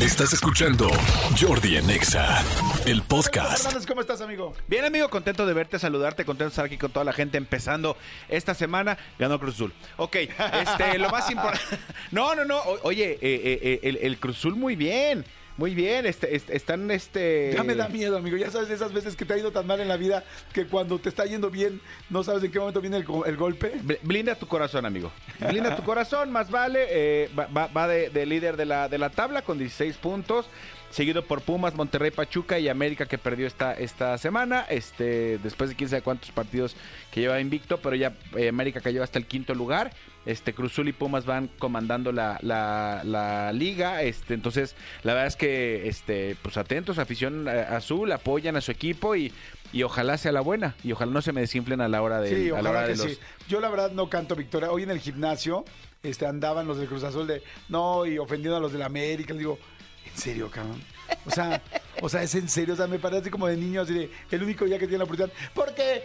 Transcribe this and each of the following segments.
Estás escuchando Jordi en Exa, el podcast. Hernández, ¿cómo estás, amigo? Bien, amigo, contento de verte, saludarte, contento de estar aquí con toda la gente empezando esta semana. Ganó Cruz Azul. Ok, este, lo más importante. No, no, no. o- Oye, eh, eh, eh, el, el Cruz Azul muy bien. Muy bien, este, este, están este. Ya me da miedo, amigo. Ya sabes de esas veces que te ha ido tan mal en la vida que cuando te está yendo bien no sabes en qué momento viene el, go- el golpe. Bl- Blinda tu corazón, amigo. Blinda tu corazón, más vale. eh, va va- va de, de líder de la, de la tabla con 16 puntos. Seguido por Pumas, Monterrey, Pachuca y América que perdió esta, esta semana. Este, después de quién sabe cuántos partidos que lleva invicto, pero ya eh, América cayó hasta el quinto lugar. Este, Cruzul y Pumas van comandando la, la- la liga. Este, entonces, la verdad es que este, pues atentos, afición eh, azul, apoyan a su equipo y, y ojalá sea la buena. Y ojalá no se me desinflen a la hora de, Sí, a la hora de los. sí. Yo la verdad no canto victoria. Hoy en el gimnasio este, andaban los del Cruz Azul de no y ofendiendo a los del América. Le digo, ¿en serio, cabrón? O sea, o sea, es en serio. O sea, me parece como de niño, así de el único día que tiene la oportunidad. Porque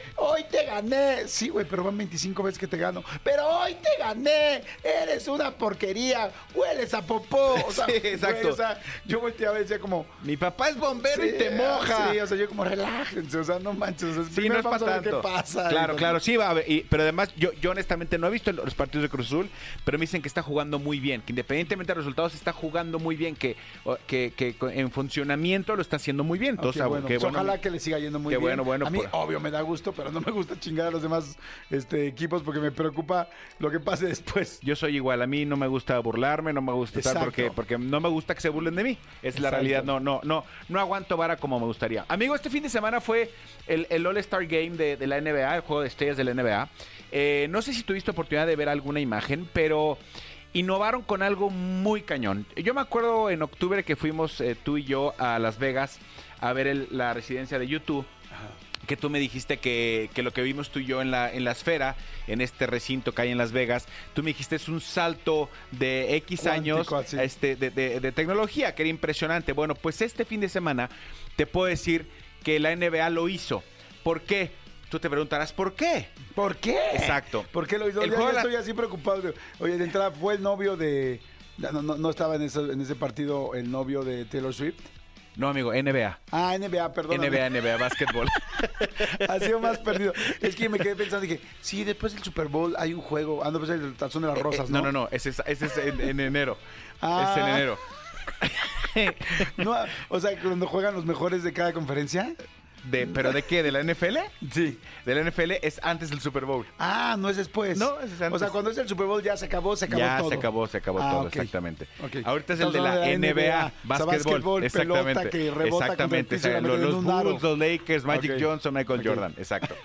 te gané. Sí, güey, pero van 25 veces que te gano. Pero hoy te gané. Eres una porquería. Hueles a popó. O sea, Sí, exacto. güey, o sea, yo volteaba y decía como. Mi papá es bombero y te moja. Sí, o sea, yo como relájense, o sea, no manches. O sea, Sí, no es para tanto. qué pasa. Claro, Entonces, claro, sí va a y- pero además, yo, yo honestamente no he visto los partidos de Cruz Azul, pero me dicen que está jugando muy bien, que independientemente de los resultados, está jugando muy bien, que, que, que en funcionamiento lo está haciendo muy bien. Entonces, ah, bueno, qué pues bueno. ojalá que le siga yendo muy Qué bien. bueno, bueno, A mí, por- obvio, me da gusto, pero no me gusta chingar a los demás este, equipos porque me preocupa lo que pase después. Yo soy igual, a mí no me gusta burlarme, no me gusta estar porque, porque no me gusta que se burlen de mí. Es la realidad, no, no, no, no aguanto vara como me gustaría. Amigo, este fin de semana fue el, el All-Star Game de, de la NBA, el juego de estrellas de la NBA. Eh, no sé si tuviste oportunidad de ver alguna imagen, pero innovaron con algo muy cañón. Yo me acuerdo en octubre que fuimos eh, tú y yo a Las Vegas a ver el- la residencia de YouTube que tú me dijiste que, que lo que vimos tú y yo en la, en la esfera, en este recinto que hay en Las Vegas, tú me dijiste es un salto de X Cuántico, años así. este, de, de- de tecnología, que era impresionante. Bueno, pues este fin de semana te puedo decir que la NBA lo hizo. ¿Por qué? Tú te preguntarás, ¿por qué? ¿Por qué? Exacto. ¿Por qué lo hizo? El Ya, juego ya de la- estoy así preocupado. Oye, de entrada fue el novio de... No, no, no estaba en en ese partido el novio de Taylor Swift. No, amigo, NBA. Ah, NBA, perdón. NBA, NBA, básquetbol. Ha sido más perdido. Es que me quedé pensando, dije, sí, después del Super Bowl hay un juego. Ah, no, pues el tazón de las rosas, Eh, ¿no? no, no, no, ese es, ese es en, en enero. Ah. Es en enero. No, o sea, cuando juegan los mejores de cada conferencia. De, ¿Pero de qué? ¿De la NFL? Sí. De la NFL es antes del Super Bowl. Ah, no es después. No, es antes. O sea, cuando es el Super Bowl ya se acabó, se acabó ya todo. se acabó, se acabó Ah, todo, ok. exactamente. Ok. Ahorita es el de la, de NBA, NBA, o sea, básquetbol, básquetbol, exactamente. que rebota exactamente, y la los, los. Bulls, los Lakers, Magic Ok. Johnson, Michael. Jordan, exacto.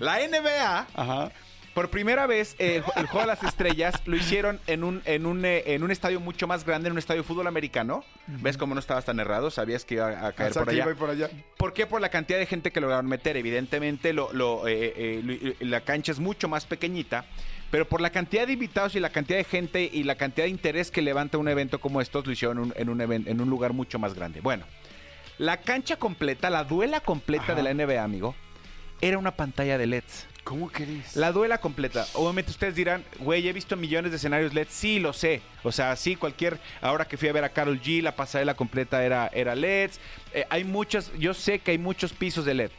La NBA, Ajá. Por primera vez, eh, el, ju- el juego de las estrellas lo hicieron en un, en un, eh, en un estadio mucho más grande, en un estadio de fútbol americano. ¿Ves cómo no estabas tan errado? Sabías que iba a caer por allá. por allá. ¿Por qué? Por la cantidad de gente que lograron meter. Evidentemente, lo, lo, eh, eh, lo- la cancha es mucho más pequeñita, pero por la cantidad de invitados y la cantidad de gente y la cantidad de interés que levanta un evento como estos, lo hicieron en un, en un, en un lugar mucho más grande. Bueno, la cancha completa, la duela completa Ajá. de la NBA, amigo, era una pantalla de LEDs. ¿Cómo querés? La duela completa. Obviamente ustedes dirán, güey, he visto millones de escenarios LED. Sí, lo sé. O sea, sí, cualquier. Ahora que fui a ver a Carol G, la pasarela completa era, era LEDs. Eh, hay muchas. Yo sé que hay muchos pisos de LED.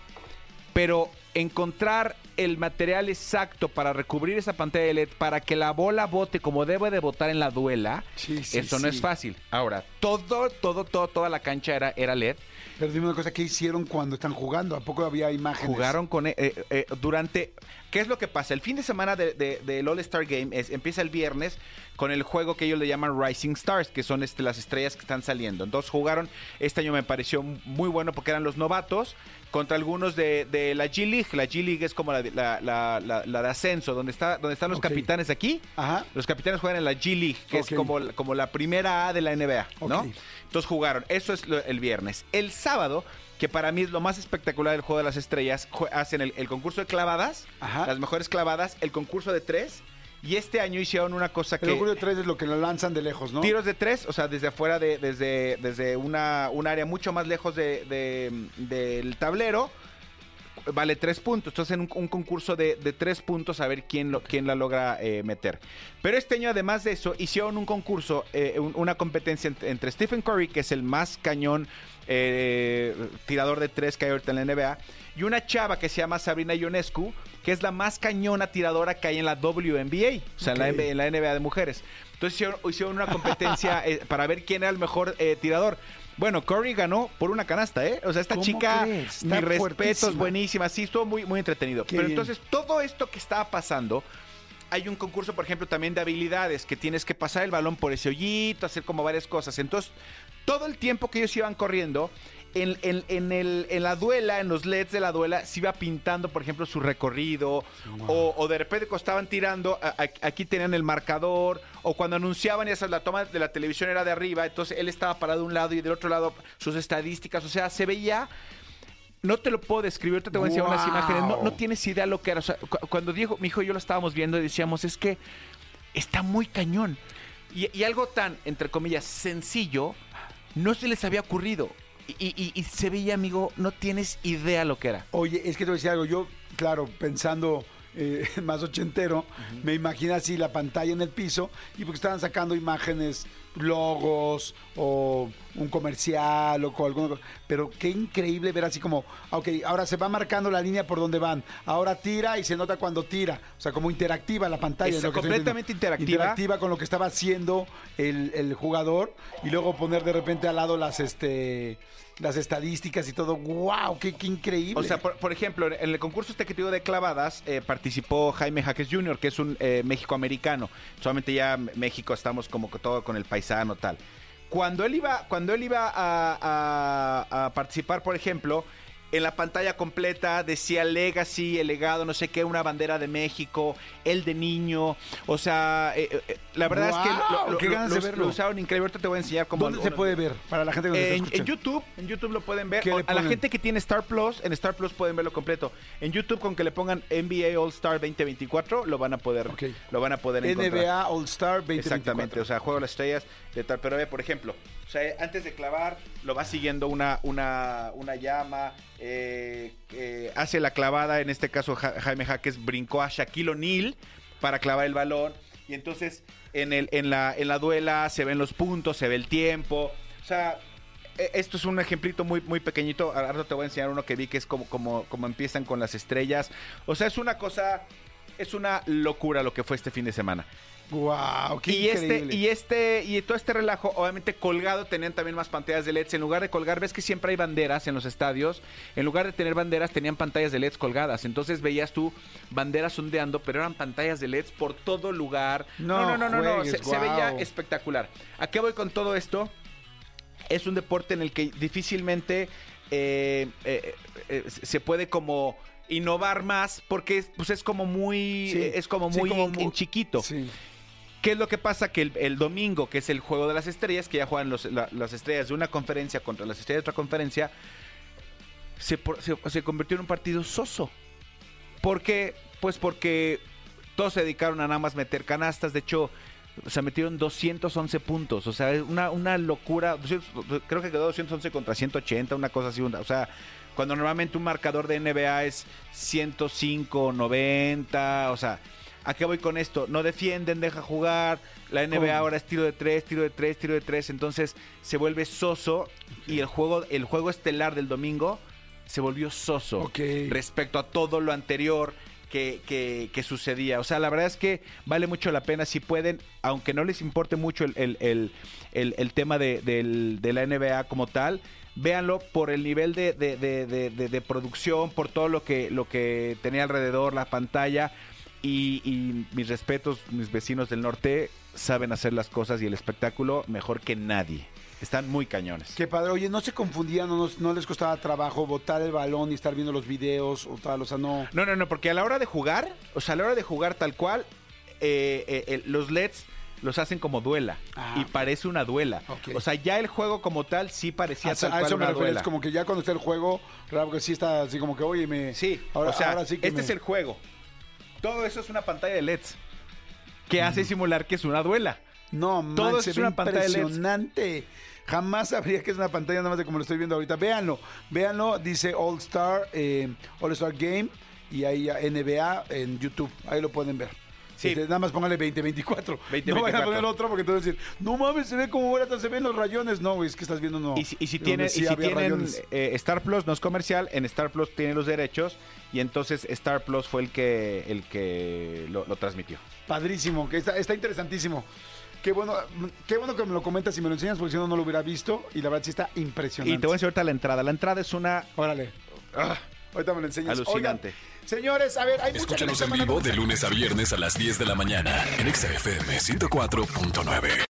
Pero encontrar el material exacto para recubrir esa pantalla de LED para que la bola bote como debe de botar en la duela, Sí, sí, eso no sí. es fácil. Ahora, todo, todo, todo, toda la cancha era, era LED. Pero dime una cosa, ¿qué hicieron cuando están jugando? ¿A poco había imágenes? Jugaron con eh, eh, eh, durante. ¿Qué es lo que pasa? El fin de semana de- de- del All-Star Game es, empieza el viernes con el juego que ellos le llaman Rising Stars, que son este, las estrellas que están saliendo. Entonces jugaron, este año me pareció muy bueno porque eran los novatos contra algunos de, de la G League. La G League es como la, de- la, la- la- la de ascenso, donde, está, donde están los capitanes aquí. Ajá. Los capitanes juegan en la G League, que es como, como la primera A de la NBA, ¿no? Entonces jugaron. Eso es lo- el viernes. El sábado, que para mí es lo más espectacular del juego de las estrellas, hacen el, el concurso de clavadas, Ajá. las mejores clavadas, el concurso de tres. Y este año hicieron una cosa El que. orgullo 3 es lo que lo lanzan de lejos, ¿no? Tiros de tres, o sea, desde afuera, de, desde, desde una, un área mucho más lejos de, de- del tablero. Vale tres puntos. Entonces, en un, un concurso de, de tres puntos, a ver quién, lo, quién la logra eh, meter. Pero este año, además de eso, hicieron un concurso, eh, un- una competencia ent- entre Stephen Curry, que es el más cañón eh, tirador de tres que hay ahorita en la NBA, y una chava que se llama Sabrina Ionescu, que es la más cañona tiradora que hay en la WNBA, o sea, en, la. NBA en la NBA de mujeres. Entonces hicieron, hicieron una competencia eh, para ver quién era el mejor tirador. Bueno, Curry ganó por una canasta, ¿eh? O sea, esta ¿Cómo chica, mis respetos, buenísima. Sí, estuvo muy, muy entretenido. Qué Pero bien. entonces, todo esto que estaba pasando, hay un concurso, por ejemplo, también de habilidades, que tienes que pasar el balón por ese hoyito, hacer como varias cosas. Entonces, todo el tiempo que ellos iban corriendo, en, en- en el, en la duela, en los LEDs de la duela, se iba pintando, por ejemplo, su recorrido, o, o de repente cuando estaban tirando, a- a- aquí tenían el marcador, o cuando anunciaban, ya sabes, la toma de la televisión era de arriba, entonces él estaba parado de un lado y del otro lado sus estadísticas, o sea, se veía no te lo puedo describir, ahorita te voy a enseñar unas imágenes. No, no tienes idea lo que era. O sea, cu- cuando Diego, mi hijo y yo lo estábamos viendo y decíamos, es que está muy cañón. Y, y algo tan, entre comillas, sencillo, no se les había ocurrido. Y, y- y se veía, amigo, no tienes idea lo que era. Oye, es que te voy a decir algo. Yo, claro, pensando eh, más ochentero, me imagino así la pantalla en el piso y porque estaban sacando imágenes, logos o un comercial o cosa. Pero qué increíble ver así como, ok, ahora se va marcando la línea por donde van. Ahora tira y se nota cuando tira. O sea, como interactiva la pantalla. Es lo completamente interactiva. Interactiva con lo que estaba haciendo el, el jugador y luego poner de repente al lado las este las estadísticas y todo. ¡Wow! ¡Qué, increíble! O sea, por, ejemplo, en el concurso este que te digo de clavadas, eh, participó Jaime Jaques Jr., que es un eh, México-americano. Solamente ya México estamos como que todo con el paisano tal. Cuando él iba, cuando él iba a- a participar, por ejemplo, en la pantalla completa decía Legacy, el legado, no sé qué, una bandera de México, el de niño. O sea, eh, eh, la verdad es que lo, lo- ¡Qué lo- ganas de lo- verlo! lo usaron increíble. Ahorita te voy a enseñar cómo. ¿Dónde se puede ver? Para la gente que nos está En, en. YouTube, en YouTube lo pueden ver. ¿Qué O le a la gente que tiene Star Plus, en Star Plus pueden verlo completo. En YouTube con que le pongan NBA All Star 2024 lo van a poder, Ok. lo van a poder encontrar. NBA All Star 2024. Exactamente, o sea, juego de las estrellas de tal. Pero ve, por ejemplo, o sea, antes de clavar, lo va siguiendo una, una, una llama, eh, eh, hace la clavada, en este caso Ja- Jaime Jaques brincó a Shaquille O'Neal para clavar el balón. Y entonces en, el, en, la, en la duela se ven los puntos, se ve el tiempo. O sea, e- esto es un ejemplito muy, muy pequeñito. Ahora te voy a enseñar uno que vi que es como, como, como empiezan con las estrellas. O sea, es una cosa, es una locura lo que fue este fin de semana. ¡Wow! ¡Qué Y este, increíble! y este, y todo este relajo, obviamente colgado tenían también más pantallas de LEDs. En lugar de colgar, ves que siempre hay banderas en los estadios. En lugar de tener banderas, tenían pantallas de LEDs colgadas. Entonces veías tú banderas ondeando, pero eran pantallas de LEDs por todo lugar. No no, no, no, no, Se, se veía espectacular. ¿A qué voy con todo esto? Es un deporte en el que difícilmente eh, eh, eh, se puede como innovar más porque es, pues es como muy Sí, es como sí, muy como en- muy- en chiquito Sí. ¿Qué es lo que pasa? Que el, domingo, que es el juego de las estrellas, que ya juegan las estrellas de una conferencia contra las estrellas de otra conferencia, se, se- convirtió en un partido soso. ¿Por qué? Pues porque todos se dedicaron a nada más meter canastas. De hecho, se metieron 211 puntos. O sea, una, una locura. 200 creo que quedó 211 contra 180, una cosa así. o sea, cuando normalmente un marcador de NBA es 105, 90. O sea, ¿a qué voy con esto? No defienden, deja jugar. La NBA ¿Cómo? ahora es tiro de tres, tiro de tres, tiro de tres. Entonces se vuelve soso. Y el juego, el juego estelar del domingo se volvió soso respecto a todo lo anterior que, que- que sucedía. O sea, la verdad es que vale mucho la pena si pueden, aunque no les importe mucho el, el- el- el- el tema de, la NBA como tal, véanlo por el nivel de- de producción, por todo lo que, lo que tenía alrededor, la pantalla. Y, y mis respetos, mis vecinos del norte saben hacer las cosas y el espectáculo mejor que nadie. Están muy cañones. Qué padre. Oye, ¿no se confundían o no, no les costaba trabajo botar el balón y estar viendo los videos o tal? O sea, no... No, no, no, porque a la hora de jugar, o sea, a la hora de jugar tal cual, eh, eh, eh, los LEDs los hacen como duela Ah. y parece una duela. Ok. O sea, ya el juego como tal sí parecía A, tal a cual eso me una refiero. duela. Es como que ya cuando está el juego, claro que sí está así como que, oye, me... Sí, ahora, o sea, ahora sí que este me- es el juego. Todo eso es una pantalla de LEDs que hace simular que es una duela. No, Todo man, es se ve una pantalla LED. impresionante. Jamás sabría que es una pantalla nada más de como lo estoy viendo ahorita. Véanlo, véanlo, dice All Star, eh, All Star Game y ahí NBA en YouTube. Ahí lo pueden ver. Sí. Este, nada más póngale 2024. No vayan a 2024. poner otro porque entonces decir, no mames, se ve como ahora se ven los rayones. No, güey, es que estás viendo no. Y si, y si tienen, sí y si tienen eh, Star Plus, no es comercial, en Star Plus tienen los derechos y entonces Star Plus fue el que, el que lo, lo transmitió. Padrísimo, que está, está interesantísimo. Qué bueno, qué bueno que me lo comentas y me lo enseñas porque si no, no lo hubiera visto. Y la verdad sí está impresionante. Y te voy a decir ahorita la entrada. La entrada es una Órale. Ah, ahorita me lo enseñas. Alucinante. Oigan, señores, a ver, hay Escúchanos en vivo de lunes a viernes a las 10 de la mañana en Exa FM 104.9.